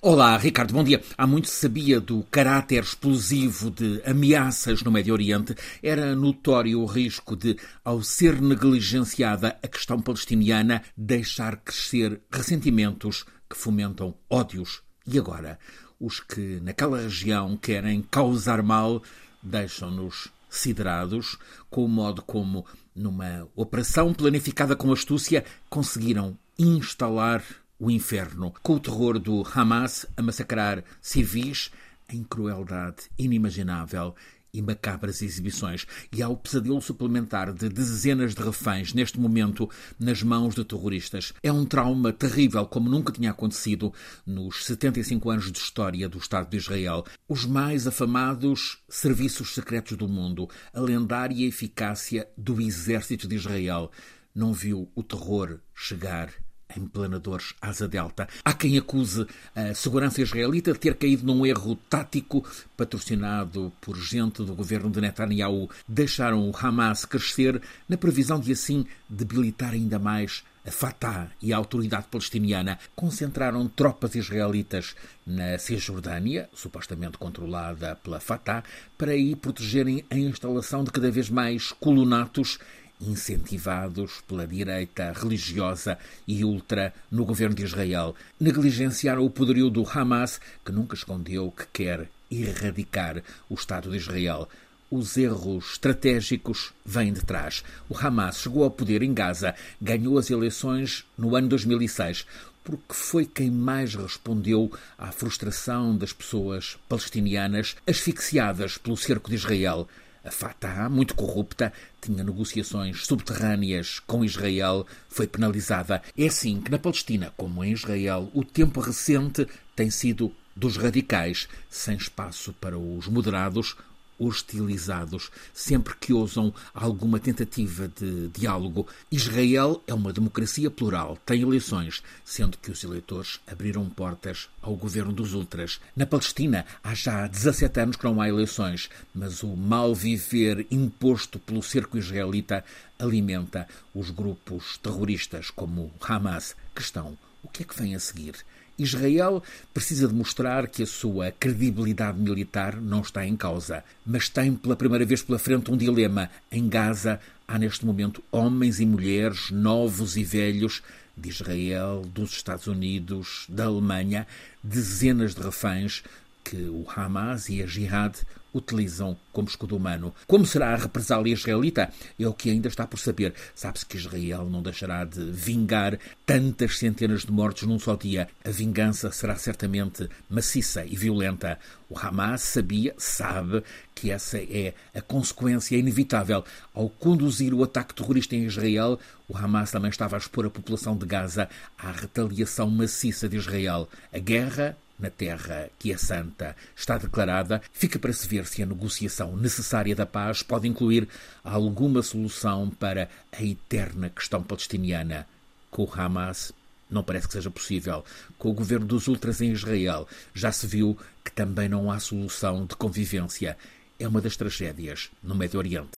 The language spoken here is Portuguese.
Olá, Ricardo, bom dia. Há muito se sabia do caráter explosivo de ameaças no Médio Oriente. Era notório o risco de, ao ser negligenciada a questão palestiniana, deixar crescer ressentimentos que fomentam ódios. E agora, os que naquela região querem causar mal deixam-nos siderados com o modo como, numa operação planificada com astúcia, conseguiram instalar o inferno, com o terror do Hamas a massacrar civis em crueldade inimaginável e macabras exibições. E há o pesadelo suplementar de dezenas de reféns, neste momento, nas mãos de terroristas. É um trauma terrível, como nunca tinha acontecido nos 75 anos de história do Estado de Israel. Os mais afamados serviços secretos do mundo, a lendária eficácia do exército de Israel, não viu o terror chegar em planadores asa delta. Há quem acuse a segurança israelita de ter caído num erro tático patrocinado por gente do governo de Netanyahu. Deixaram o Hamas crescer na previsão de assim debilitar ainda mais a Fatah e a autoridade palestiniana concentraram tropas israelitas na Cisjordânia, supostamente controlada pela Fatah, para aí protegerem a instalação de cada vez mais colonatos incentivados pela direita religiosa e ultra no governo de Israel, negligenciaram o poderio do Hamas, que nunca escondeu que quer erradicar o Estado de Israel. Os erros estratégicos vêm de trás. O Hamas chegou ao poder em Gaza, ganhou as eleições no ano 2006, porque foi quem mais respondeu à frustração das pessoas palestinianas asfixiadas pelo cerco de Israel. A Fatah, muito corrupta, tinha negociações subterrâneas com Israel, foi penalizada. É assim que na Palestina, como em Israel, o tempo recente tem sido dos radicais, sem espaço para os moderados hostilizados sempre que ousam alguma tentativa de diálogo. Israel é uma democracia plural, tem eleições, sendo que os eleitores abriram portas ao governo dos ultras. Na Palestina, há já 17 anos que não há eleições, mas o mal viver imposto pelo cerco israelita alimenta os grupos terroristas como Hamas, que estão. O que é que vem a seguir? Israel precisa demonstrar que a sua credibilidade militar não está em causa, mas tem pela primeira vez pela frente um dilema. Em Gaza há neste momento homens e mulheres, novos e velhos, de Israel, dos Estados Unidos, da Alemanha, dezenas de reféns que o Hamas e a Jihad utilizam como escudo humano. Como será a represália israelita? É o que ainda está por saber. Sabe-se que Israel não deixará de vingar tantas centenas de mortos num só dia. A vingança será certamente maciça e violenta. O Hamas sabia, sabe, que essa é a consequência inevitável. Ao conduzir o ataque terrorista em Israel, o Hamas também estava a expor a população de Gaza à retaliação maciça de Israel. A guerra na terra que é santa está declarada, fica para se ver se a negociação necessária da paz pode incluir alguma solução para a eterna questão palestiniana. Com o Hamas, não parece que seja possível. Com o governo dos ultras em Israel, já se viu que também não há solução de convivência. É uma das tragédias no Médio Oriente.